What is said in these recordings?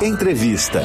Entrevista.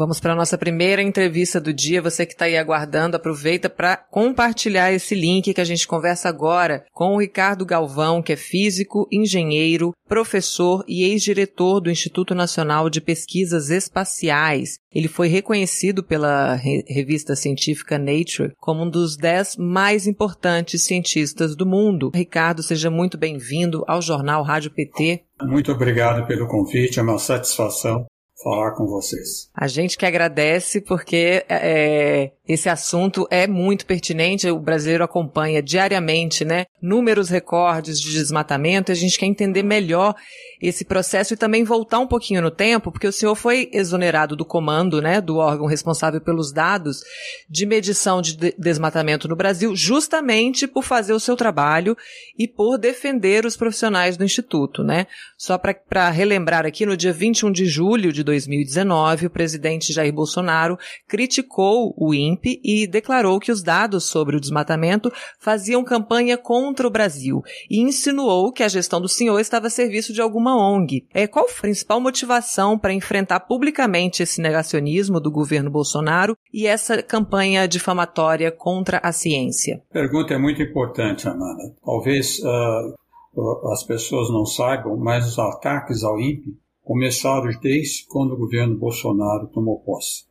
Vamos para a nossa primeira entrevista do dia. Você que está aí aguardando, aproveita para compartilhar esse link que a gente conversa agora com o Ricardo Galvão, que é físico, engenheiro, professor e ex-diretor do Instituto Nacional de Pesquisas Espaciais. Ele foi reconhecido pela re revista científica Nature como um dos dez mais importantes cientistas do mundo. Ricardo, seja muito bem-vindo ao jornal Rádio PT. Muito obrigado pelo convite, é uma satisfação falar com vocês. A gente que agradece porque é, esse assunto é muito pertinente, o brasileiro acompanha diariamente, né? Números recordes de desmatamento, a gente quer entender melhor esse processo e também voltar um pouquinho no tempo, porque o senhor foi exonerado do comando, né, do órgão responsável pelos dados de medição de desmatamento no Brasil, justamente por fazer o seu trabalho e por defender os profissionais do Instituto, né? Só para relembrar aqui, no dia 21 de julho de 2019, o presidente Jair Bolsonaro criticou o INPE e declarou que os dados sobre o desmatamento faziam campanha contra o Brasil e insinuou que a gestão do senhor estava a serviço de alguma ONG. É, qual a principal motivação para enfrentar publicamente esse negacionismo do governo Bolsonaro e essa campanha difamatória contra a ciência? Pergunta é muito importante, Amanda. Talvez uh, as pessoas não saibam, mas os ataques ao INPE começaram desde quando o governo Bolsonaro tomou posse.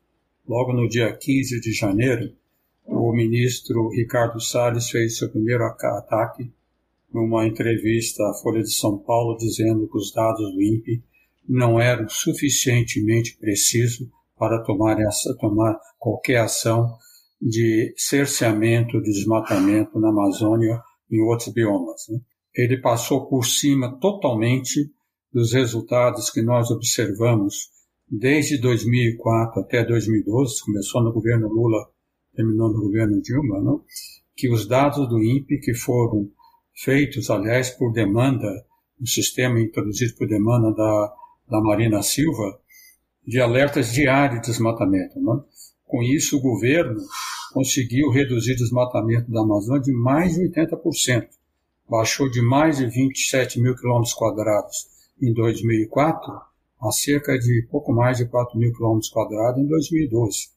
Logo no dia 15 de janeiro, o ministro Ricardo Salles fez seu primeiro ataque numa entrevista à Folha de São Paulo dizendo que os dados do INPE não eram suficientemente precisos para tomar, essa, tomar qualquer ação de cerceamento, de desmatamento na Amazônia e em outros biomas. Né? Ele passou por cima totalmente dos resultados que nós observamos desde 2004 até 2012, começou no governo Lula, terminou no governo Dilma, não? que os dados do INPE que foram feitos, aliás, por demanda, um sistema introduzido por demanda da, da Marina Silva, de alertas diários de desmatamento. Não? Com isso, o governo conseguiu reduzir o desmatamento da Amazônia de mais de 80%. Baixou de mais de 27 mil quilômetros quadrados em 2004 a cerca de pouco mais de 4 mil quilômetros quadrados em 2012.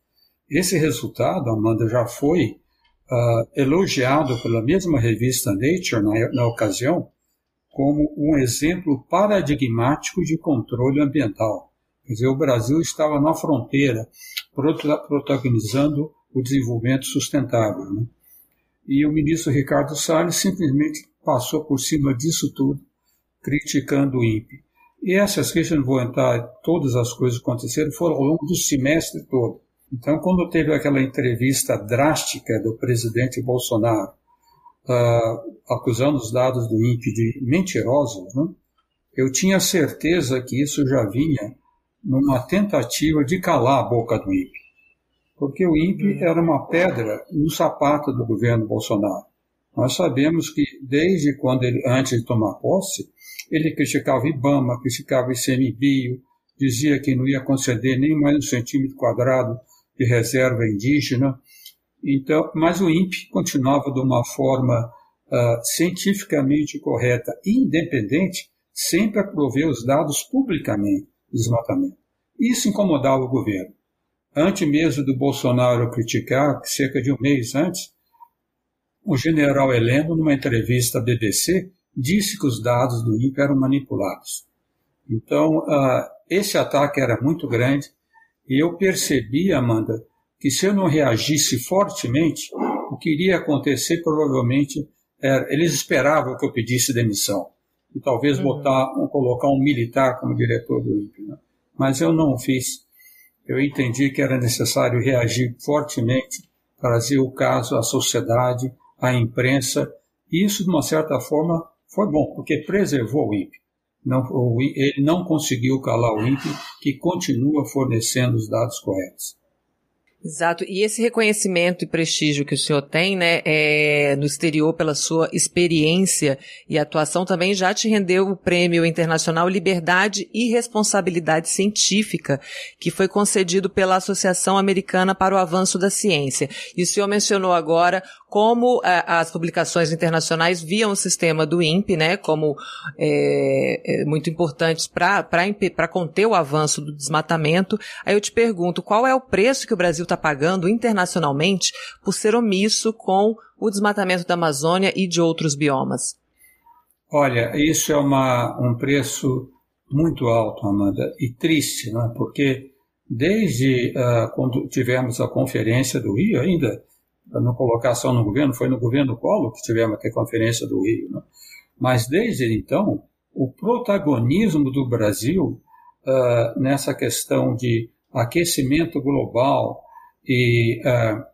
Esse resultado, Amanda, já foi uh, elogiado pela mesma revista Nature na, na ocasião como um exemplo paradigmático de controle ambiental. Quer dizer, o Brasil estava na fronteira protagonizando o desenvolvimento sustentável. Né? E o ministro Ricardo Salles simplesmente passou por cima disso tudo criticando o INPE. E essas queixas, não vou entrar todas as coisas que aconteceram, foram ao longo do semestre todo. Então, quando teve aquela entrevista drástica do presidente Bolsonaro, uh, acusando os dados do INPE de mentirosos, né, eu tinha certeza que isso já vinha numa tentativa de calar a boca do INPE. Porque o INPE uhum. era uma pedra no sapato do governo Bolsonaro. Nós sabemos que desde quando ele, antes de tomar posse, ele criticava IBAMA, criticava o ICMBio, dizia que não ia conceder nem mais um centímetro quadrado de reserva indígena. Então, mas o INPE continuava de uma forma uh, cientificamente correta e independente, sempre a prover os dados publicamente do desmatamento. Isso incomodava o governo. Antes mesmo do Bolsonaro criticar, cerca de um mês antes, o general Heleno, numa entrevista à BBC, disse que os dados do INPE eram manipulados. Então, uh, esse ataque era muito grande e eu percebi, Amanda, que se eu não reagisse fortemente, o que iria acontecer provavelmente era, eles esperavam que eu pedisse demissão e talvez uhum. botar, colocar um militar como diretor do INPE. Né? Mas eu não fiz. Eu entendi que era necessário reagir fortemente, trazer o caso à sociedade, à imprensa. E isso, de uma certa forma, foi bom, porque preservou o INPE. Não, o, ele não conseguiu calar o INPE, que continua fornecendo os dados corretos. Exato. E esse reconhecimento e prestígio que o senhor tem, né, é, no exterior pela sua experiência e atuação também já te rendeu o prêmio internacional Liberdade e Responsabilidade Científica, que foi concedido pela Associação Americana para o Avanço da Ciência. E o senhor mencionou agora como é, as publicações internacionais viam o sistema do INPE, né, como é, é, muito importantes para conter o avanço do desmatamento. Aí eu te pergunto, qual é o preço que o Brasil está pagando internacionalmente por ser omisso com o desmatamento da Amazônia e de outros biomas? Olha, isso é uma, um preço muito alto, Amanda, e triste, né? porque desde uh, quando tivemos a conferência do Rio, ainda na colocação no governo, foi no governo Collor que tivemos a conferência do Rio. Né? Mas desde então, o protagonismo do Brasil uh, nessa questão de aquecimento global e uh,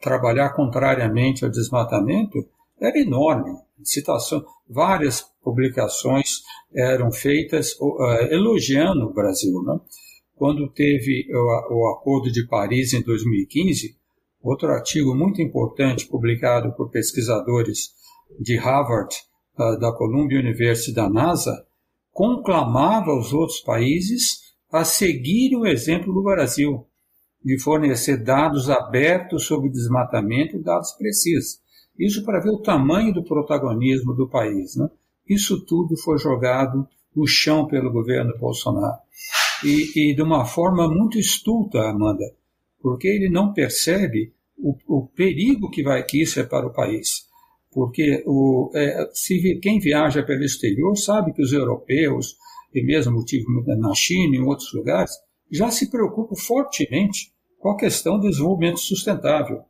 trabalhar contrariamente ao desmatamento era enorme. Citação, várias publicações eram feitas uh, elogiando o Brasil. Né? Quando teve o, o Acordo de Paris em 2015, Outro artigo muito importante publicado por pesquisadores de Harvard, uh, da Columbia University da NASA, conclamava os outros países a seguirem o exemplo do Brasil, de fornecer dados abertos sobre desmatamento e dados precisos. Isso para ver o tamanho do protagonismo do país. Né? Isso tudo foi jogado no chão pelo governo Bolsonaro. E, e de uma forma muito estulta, Amanda, porque ele não percebe o, o perigo que, vai, que isso é para o país. Porque o, é, se, quem viaja pelo exterior sabe que os europeus, e mesmo na China e em outros lugares, já se preocupam fortemente com a questão do desenvolvimento sustentável.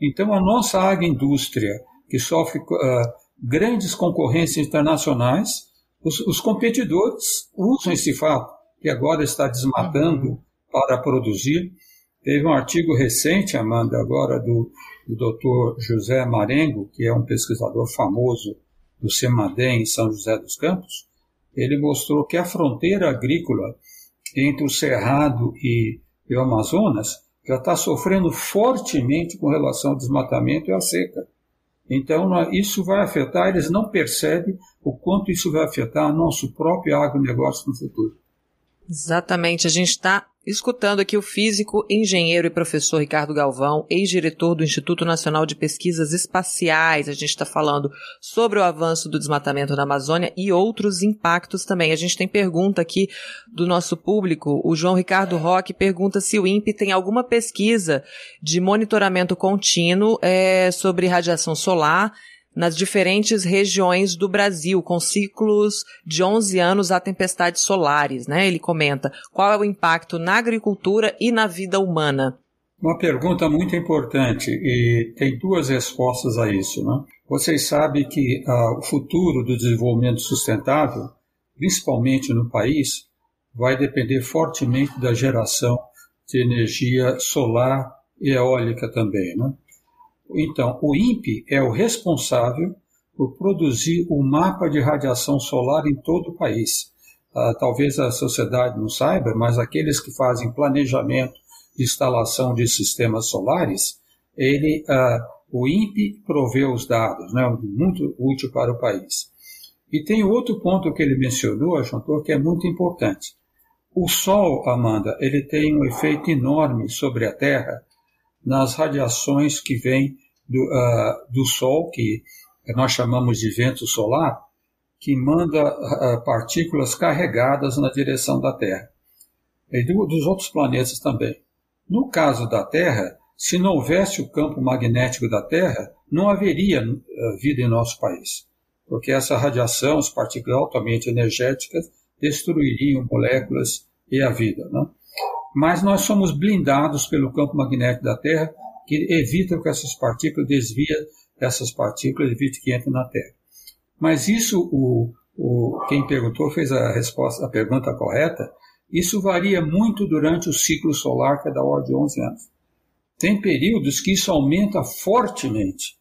Então, a nossa agroindústria, que sofre uh, grandes concorrências internacionais, os, os, competidores usam esse fato, que agora está desmatando para produzir, Teve um artigo recente, Amanda, agora do, do Dr. José Marengo, que é um pesquisador famoso do CEMADEM em São José dos Campos. Ele mostrou que a fronteira agrícola entre o Cerrado e, e o Amazonas já está sofrendo fortemente com relação ao desmatamento e à seca. Então, isso vai afetar, eles não percebem o quanto isso vai afetar nosso próprio agronegócio no futuro. Exatamente. A gente está escutando aqui o físico, engenheiro e professor Ricardo Galvão, ex-diretor do Instituto Nacional de Pesquisas Espaciais. A gente está falando sobre o avanço do desmatamento na Amazônia e outros impactos também. A gente tem pergunta aqui do nosso público. O João Ricardo Roque pergunta se o INPE tem alguma pesquisa de monitoramento contínuo é, sobre radiação solar nas diferentes regiões do Brasil, com ciclos de 11 anos a tempestades solares, né? Ele comenta qual é o impacto na agricultura e na vida humana. Uma pergunta muito importante e tem duas respostas a isso, né? Vocês sabem que uh, o futuro do desenvolvimento sustentável, principalmente no país, vai depender fortemente da geração de energia solar e eólica também, né? Então, o INPE é o responsável por produzir o um mapa de radiação solar em todo o país. Uh, talvez a sociedade não saiba, mas aqueles que fazem planejamento de instalação de sistemas solares, ele, uh, o INPE provê os dados, né, muito útil para o país. E tem outro ponto que ele mencionou, Jantor, que é muito importante. O Sol, Amanda, ele tem um efeito enorme sobre a Terra nas radiações que vêm do, uh, do Sol, que nós chamamos de vento solar, que manda uh, partículas carregadas na direção da Terra. E do, dos outros planetas também. No caso da Terra, se não houvesse o campo magnético da Terra, não haveria uh, vida em nosso país, porque essa radiação, as partículas altamente energéticas, destruiriam moléculas e a vida. Né? Mas nós somos blindados pelo campo magnético da Terra que evita que essas partículas desvia essas partículas evite que entrem na Terra. Mas isso, o, o, quem perguntou fez a resposta, a pergunta correta, isso varia muito durante o ciclo solar, que é da ordem de 11 anos. Tem períodos que isso aumenta fortemente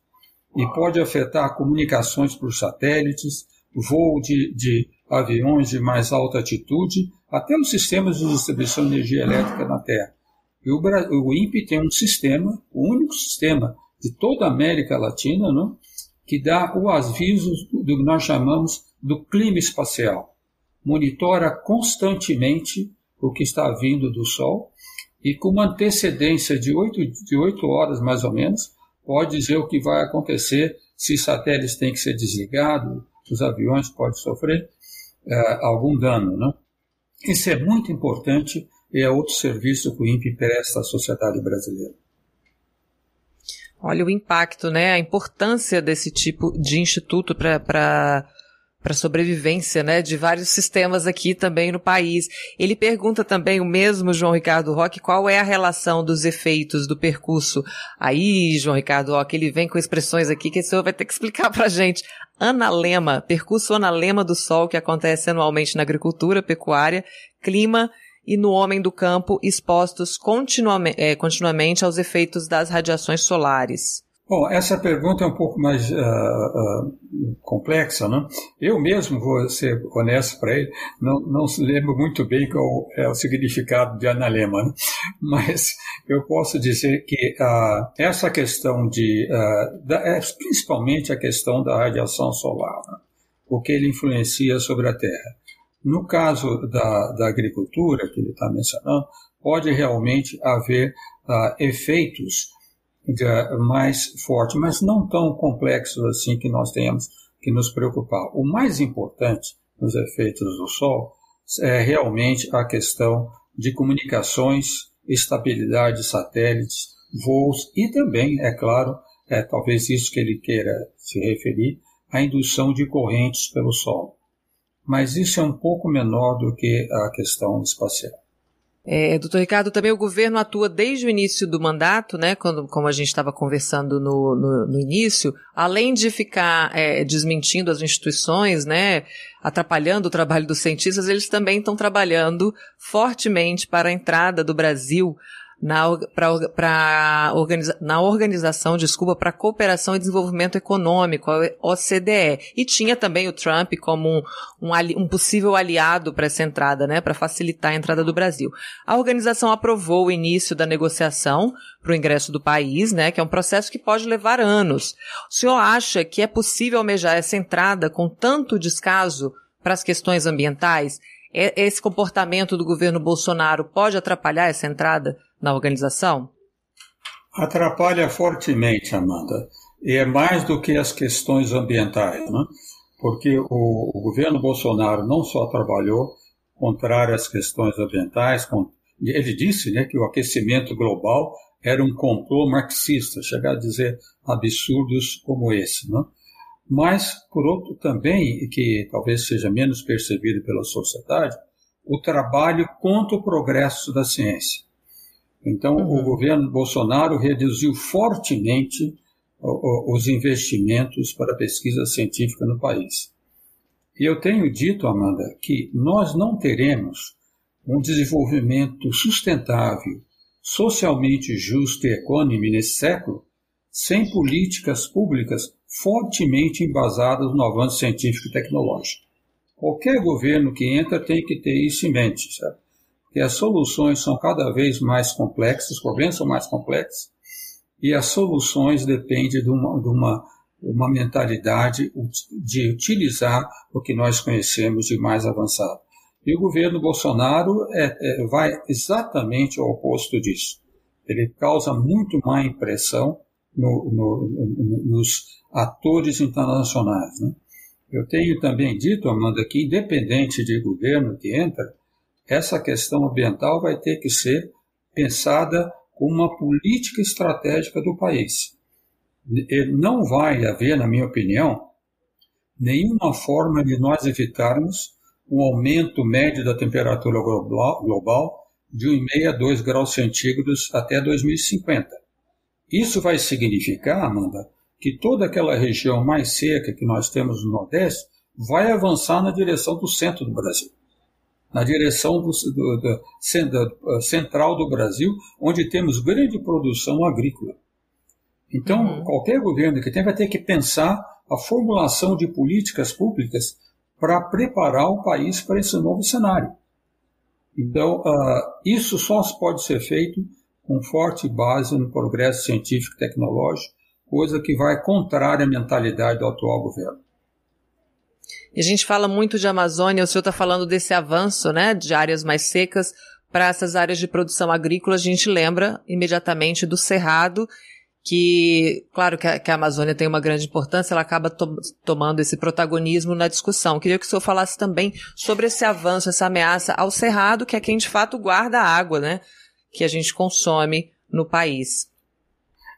e pode afetar comunicações por satélites, voo de, de aviões de mais alta altitude, até os sistemas de distribuição de energia elétrica na Terra. E o, o INPE tem um sistema, o único sistema de toda a América Latina, não? que dá o aviso do que nós chamamos do clima espacial. Monitora constantemente o que está vindo do Sol e com uma antecedência de oito de horas mais ou menos, pode dizer o que vai acontecer, se satélites têm que ser desligados, os aviões podem sofrer uh, algum dano. Né? Isso é muito importante é outro serviço que o INPE presta à sociedade brasileira. Olha o impacto, né? A importância desse tipo de instituto para para sobrevivência, né, de vários sistemas aqui também no país. Ele pergunta também o mesmo João Ricardo Roque, qual é a relação dos efeitos do percurso. Aí, João Ricardo Roque, ele vem com expressões aqui que o senhor vai ter que explicar para gente. Analema, percurso analema do sol que acontece anualmente na agricultura, pecuária, clima e no homem do campo expostos continuamente, é, continuamente aos efeitos das radiações solares? Bom, essa pergunta é um pouco mais uh, uh, complexa, né? Eu mesmo vou ser honesto para ele, não, não lembro muito bem qual é o significado de analema, né? mas eu posso dizer que uh, essa questão de, da, é principalmente a questão da radiação solar, né? o que ele influencia sobre a Terra. No caso da, da agricultura, que ele está mencionando, pode realmente haver uh, efeitos uh, mais fortes, mas não tão complexos assim que nós tenhamos que nos preocupar. O mais importante nos efeitos do Sol é realmente a questão de comunicações, estabilidade de satélites, voos e também, é claro, é talvez isso que ele queira se referir, a indução de correntes pelo Sol mas isso é um pouco menor do que a questão espacial. É, doutor Ricardo, também o governo atua desde o início do mandato, né, quando, como a gente estava conversando no, no, no, início, além de ficar é, desmentindo as instituições, né, atrapalhando o trabalho dos cientistas, eles também estão trabalhando fortemente para a entrada do Brasil na, pra, pra organiza, na organização, desculpa, para cooperação e desenvolvimento econômico, a OCDE. E tinha também o Trump como um, um, um possível aliado para essa entrada, né, para facilitar a entrada do Brasil. A organização aprovou o início da negociação para o ingresso do país, né, que é um processo que pode levar anos. O senhor acha que é possível almejar essa entrada com tanto descaso para as questões ambientais? Esse comportamento do governo Bolsonaro pode atrapalhar essa entrada na organização? Atrapalha fortemente, Amanda. E é mais do que as questões ambientais, né? porque o, o governo Bolsonaro não só trabalhou contrário às questões ambientais, ele disse né, que o aquecimento global era um complô marxista, chegar a dizer absurdos como esse. Né? Mas, por outro, também, que talvez seja menos percebido pela sociedade, o trabalho contra o progresso da ciência. Então, uhum. o governo Bolsonaro reduziu fortemente os investimentos para a pesquisa científica no país. E eu tenho dito, Amanda, que nós não teremos um desenvolvimento sustentável, socialmente justo e econômico nesse século sem políticas públicas fortemente embasadas no avanço científico e tecnológico. Qualquer governo que entra tem que ter isso em mente, certo? Que as soluções são cada vez mais complexas, os problemas são mais complexos, e as soluções dependem de uma, de uma, uma mentalidade de utilizar o que nós conhecemos de mais avançado. E o governo Bolsonaro é, é, vai exatamente ao oposto disso. Ele causa muito má impressão no, no, no, nos atores internacionais. Né? Eu tenho também dito, Amanda, que independente de governo que entra, essa questão ambiental vai ter que ser pensada como uma política estratégica do país. Não vai haver, na minha opinião, nenhuma forma de nós evitarmos um aumento médio da temperatura global de 1,5 a 2 graus centígrados até 2050. Isso vai significar, Amanda, que toda aquela região mais seca que nós temos no Nordeste vai avançar na direção do centro do Brasil na direção do, do, do, uh, central do Brasil, onde temos grande produção agrícola. Então, uhum. qualquer governo que tem vai ter que pensar a formulação de políticas públicas para preparar o país para esse novo cenário. Então, uh, isso só pode ser feito com forte base no progresso científico e tecnológico, coisa que vai contrária à mentalidade do atual governo. E a gente fala muito de Amazônia, o senhor está falando desse avanço, né, de áreas mais secas para essas áreas de produção agrícola. A gente lembra imediatamente do Cerrado, que, claro que a, que a, Amazônia tem uma grande importância, ela acaba to tomando esse protagonismo na discussão. Queria que o senhor falasse também sobre esse avanço, essa ameaça ao cerrado, que é quem de fato guarda a água, né, que a gente consome no país.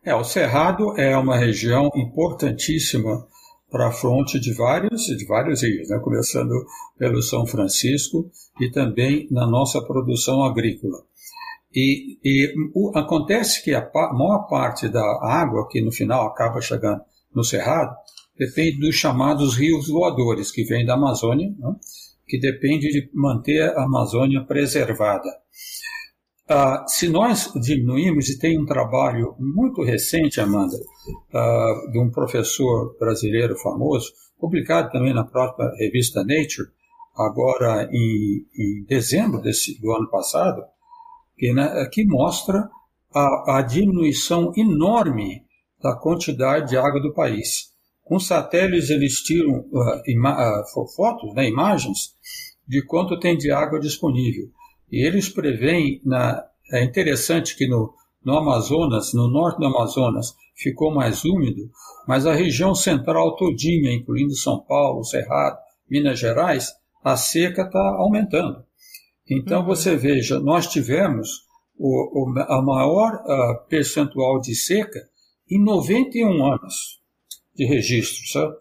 É, o cerrado é uma região importantíssima para a fronte de vários, de vários rios, né? começando pelo São Francisco e também na nossa produção agrícola. E, e o, acontece que a, maior parte da água que no final acaba chegando no Cerrado depende dos chamados rios voadores, que vêm da Amazônia, né? que depende de manter a Amazônia preservada. Uh, se nós diminuirmos, e tem um trabalho muito recente, Amanda, uh, de um professor brasileiro famoso, publicado também na própria revista Nature, agora em, em dezembro desse, do ano passado, que, né, que mostra a, a, diminuição enorme da quantidade de água do país. Com satélites, eles tiram uh, fotos, né, imagens, de quanto tem de água disponível. E eles preveem, na, é interessante que no, no Amazonas, no norte do Amazonas, ficou mais úmido, mas a região central todinha, incluindo São Paulo, Cerrado, Minas Gerais, a seca está aumentando. Então uhum. você veja, nós tivemos o, o a maior uh, percentual de seca em 91 anos de registro, sabe?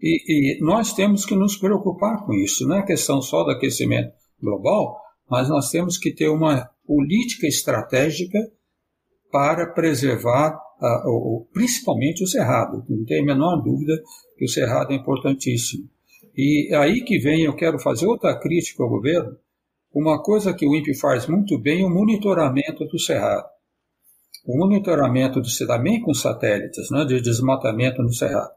E, e, nós temos que nos preocupar com isso. Não é questão só do aquecimento global, mas nós temos que ter uma política estratégica para preservar o, principalmente o cerrado. Não tem a menor dúvida que o cerrado é importantíssimo. E aí que vem, eu quero fazer outra crítica ao governo. Uma coisa que o INPE faz muito bem é o monitoramento do cerrado. O monitoramento do também com satélites, né, de desmatamento no cerrado.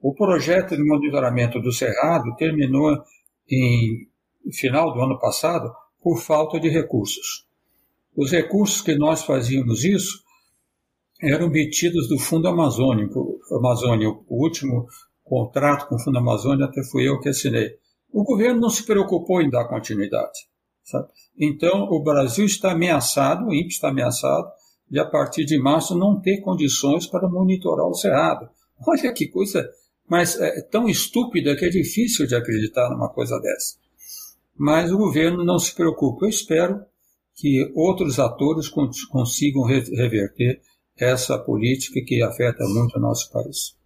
O projeto de monitoramento do cerrado terminou em final do ano passado por falta de recursos. Os recursos que nós fazíamos isso eram obtidos do Fundo Amazônico, Amazônia. O último contrato com o Fundo Amazônia até fui eu que assinei. O governo não se preocupou em dar continuidade. Sabe? Então, o Brasil está ameaçado, o INPE está ameaçado, de a partir de março não ter condições para monitorar o Cerrado. Olha que coisa, mas é tão estúpida que é difícil de acreditar numa coisa dessa mas o governo não se preocupa. Eu espero que outros atores consigam reverter essa política que afeta muito o nosso país.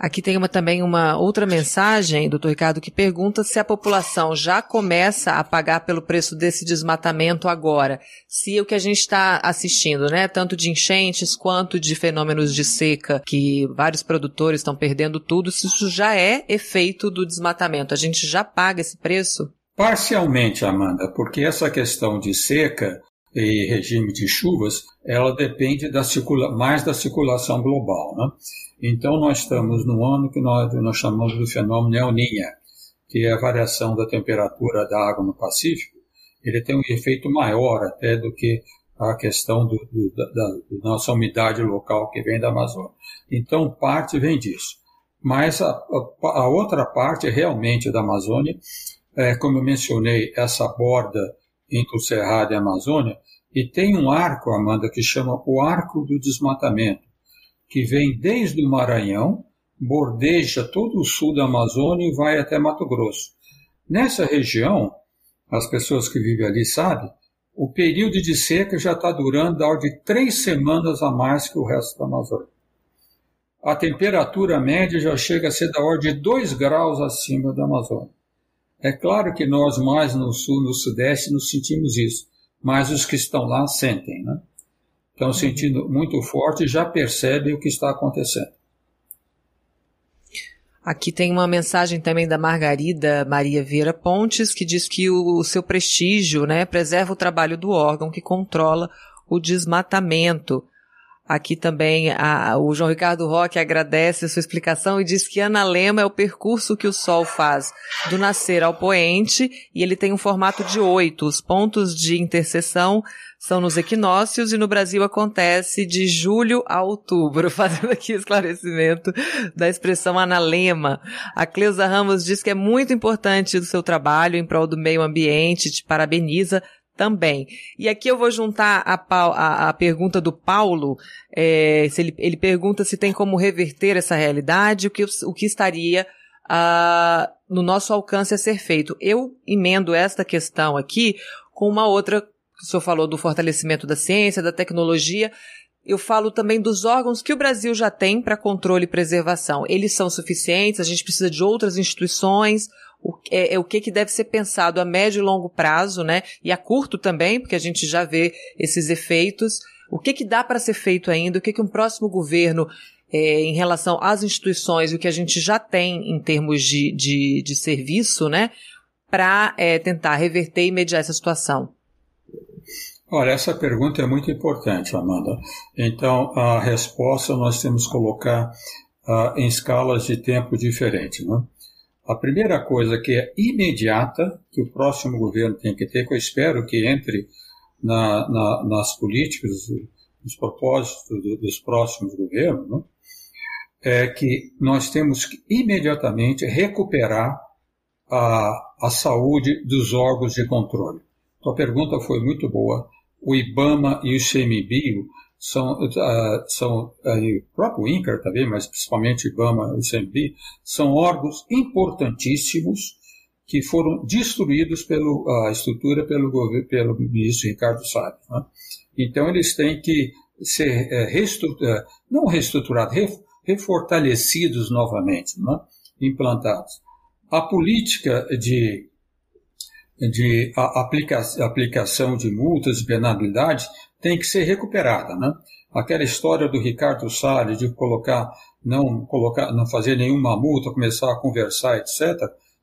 Aqui tem uma, também uma outra mensagem, doutor Ricardo, que pergunta se a população já começa a pagar pelo preço desse desmatamento agora. Se o que a gente está assistindo, né, tanto de enchentes quanto de fenômenos de seca, que vários produtores estão perdendo tudo, se isso já é efeito do desmatamento. A gente já paga esse preço? Parcialmente, Amanda, porque essa questão de seca e regime de chuvas, ela depende da circula mais da circulação global. Né? Então, nós estamos no ano que nós, nós chamamos do fenômeno El Niña, que é a variação da temperatura da água no Pacífico. Ele tem um efeito maior até do que a questão do, do, da, da, nossa umidade local que vem da Amazônia. Então, parte vem disso. Mas a, a outra parte realmente da Amazônia é, como eu mencionei, essa borda entre o Cerrado e a Amazônia, e tem um arco, Amanda, que chama o Arco do Desmatamento, que vem desde o Maranhão, bordeja todo o sul da Amazônia e vai até Mato Grosso. Nessa região, as pessoas que vivem ali sabem, o período de seca já está durando ordem de três semanas a mais que o resto da Amazônia. A temperatura média já chega a ser da ordem de 2 graus acima da Amazônia. É claro que nós mais no sul, no sudeste, nos sentimos isso, mas os que estão lá sentem, né? Estão uhum. sentindo muito forte e já percebem o que está acontecendo. Aqui tem uma mensagem também da Margarida Maria Vieira Pontes, que diz que o, o seu prestígio né, preserva o trabalho do órgão que controla o desmatamento. Aqui também a, o João Ricardo Roque agradece a sua explicação e diz que Ana Lema é o percurso que o Sol faz do nascer ao poente e ele tem um formato de oito. Os pontos de interseção são nos equinócios e no Brasil acontece de julho a outubro, fazendo aqui esclarecimento da expressão analema. A Cleusa Ramos diz que é muito importante o seu trabalho em prol do meio ambiente, te parabeniza também. E aqui eu vou juntar a, a, a pergunta do Paulo, é, se ele, ele pergunta se tem como reverter essa realidade, o que, o que estaria uh, no nosso alcance a ser feito. Eu emendo esta questão aqui com uma outra, que o senhor falou do fortalecimento da ciência, da tecnologia, eu falo também dos órgãos que o Brasil já tem para controle e preservação. Eles são suficientes? A gente precisa de outras instituições? O, é, é, o que, que deve ser pensado a médio e longo prazo, né? E a curto também, porque a gente já vê esses efeitos. O que, que dá para ser feito ainda? O que, que um próximo governo, é, em relação às instituições e o que a gente já tem em termos de, de, de serviço, né? Para é, tentar reverter e mediar essa situação? Olha, essa pergunta é muito importante, Amanda. Então, a resposta nós temos que colocar uh, em escalas de tempo diferentes. Né? A primeira coisa que é imediata, que o próximo governo tem que ter, que eu espero que entre na, na, nas políticas, nos propósitos do, dos próximos governos, né? é que nós temos que imediatamente recuperar a, a saúde dos órgãos de controle. Então, a pergunta foi muito boa o IBAMA e o CMBio são, uh, são uh, o próprio INCAR também, mas principalmente IBAMA e o CMBio, são órgãos importantíssimos que foram destruídos pela uh, estrutura pelo, pelo ministro Ricardo Salles. Né? Então, eles têm que ser uh, reestrutura, não reestruturados, ref, refortalecidos novamente, né? implantados. A política de de aplica aplicação de multas e penalidades tem que ser recuperada, né? Aquela história do Ricardo Salles de colocar, não colocar, não fazer nenhuma multa, começar a conversar, etc.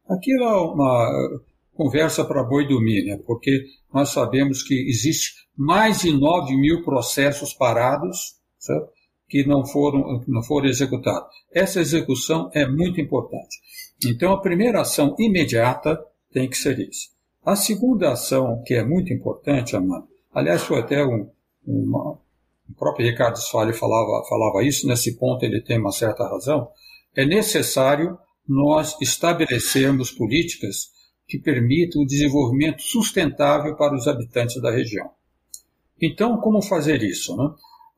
Aquilo é uma conversa para boi dormir, né? Porque nós sabemos que existe mais de 9 mil processos parados, certo? que não foram, não foram executados. Essa execução é muito importante. Então, a primeira ação imediata tem que ser isso. A segunda ação, que é muito importante, Amanda, aliás, foi até um, o próprio Ricardo Soares falava, falava isso, nesse ponto ele tem uma certa razão, é necessário nós estabelecermos políticas que permitam o desenvolvimento sustentável para os habitantes da região. Então, como fazer isso? Né?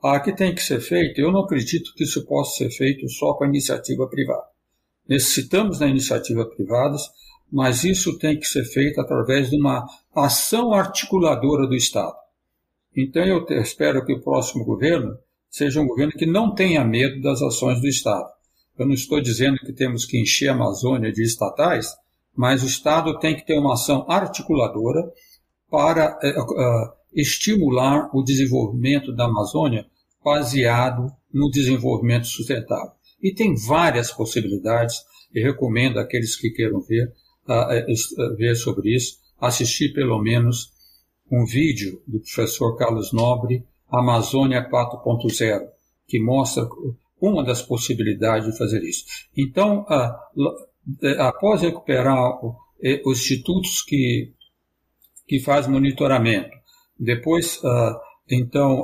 Ah, que tem que ser feito, eu não acredito que isso possa ser feito só com a iniciativa privada. Necessitamos da iniciativa privada, mas isso tem que ser feito através de uma ação articuladora do Estado. Então eu espero que o próximo governo seja um governo que não tenha medo das ações do Estado. Eu não estou dizendo que temos que encher a Amazônia de estatais, mas o Estado tem que ter uma ação articuladora para uh, estimular o desenvolvimento da Amazônia baseado no desenvolvimento sustentável. E tem várias possibilidades, e recomendo àqueles que queiram ver ver sobre isso, assistir pelo menos um vídeo do professor Carlos Nobre, Amazônia 4.0, que mostra uma das possibilidades de fazer isso. Então, após recuperar os institutos que, que fazem monitoramento, depois, então,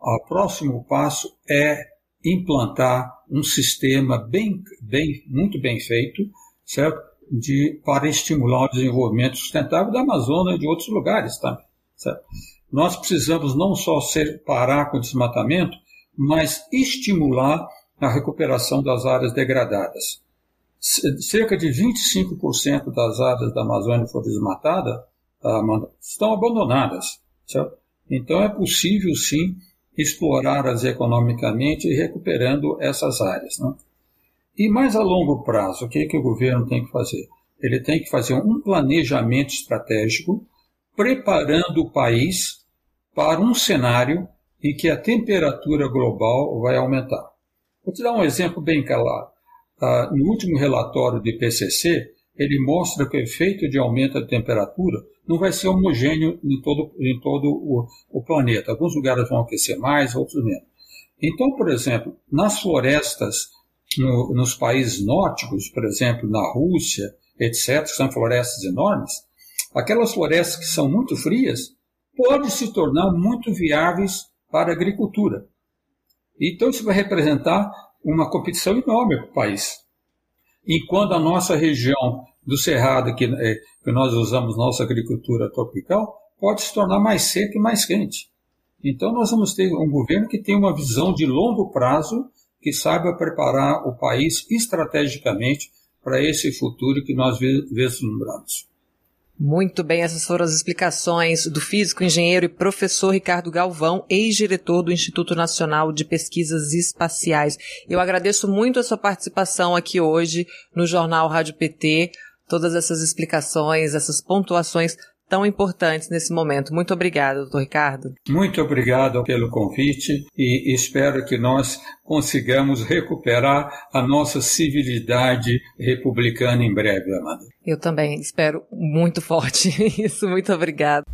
o próximo passo é implantar um sistema bem, bem, muito bem feito, certo? De, para estimular o desenvolvimento sustentável da Amazônia e de outros lugares também. Certo? Nós precisamos não só ser, parar com o desmatamento, mas estimular a recuperação das áreas degradadas. Cerca de 25% das áreas da Amazônia foram desmatadas estão abandonadas. Certo? Então é possível sim explorá-las economicamente e recuperando essas áreas. Né? E mais a longo prazo, o que, é que o governo tem que fazer? Ele tem que fazer um planejamento estratégico, preparando o país para um cenário em que a temperatura global vai aumentar. Vou te dar um exemplo bem claro. Ah, no último relatório do IPCC, ele mostra que o efeito de aumento da temperatura não vai ser homogêneo em todo, em todo o, o planeta. Alguns lugares vão aquecer mais, outros menos. Então, por exemplo, nas florestas no, nos países nórdicos, por exemplo, na Rússia, etc., que são florestas enormes, aquelas florestas que são muito frias podem se tornar muito viáveis para a agricultura. Então, isso vai representar uma competição enorme para o país. Enquanto a nossa região do Cerrado, que, é, que nós usamos nossa agricultura tropical, pode se tornar mais seca e mais quente. Então, nós vamos ter um governo que tem uma visão de longo prazo, que saiba preparar o país estrategicamente para esse futuro que nós vislumbramos. Muito bem, essas foram as explicações do físico, engenheiro e professor Ricardo Galvão, ex-diretor do Instituto Nacional de Pesquisas Espaciais. Eu agradeço muito a sua participação aqui hoje no Jornal Rádio PT, todas essas explicações, essas pontuações tão importantes nesse momento. Muito obrigado, doutor Ricardo. Muito obrigado pelo convite e espero que nós consigamos recuperar a nossa civilidade republicana em breve, Amanda. Eu também espero muito forte isso. Muito obrigado.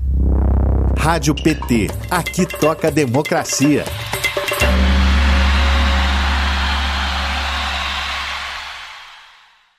Rádio PT. Aqui toca democracia.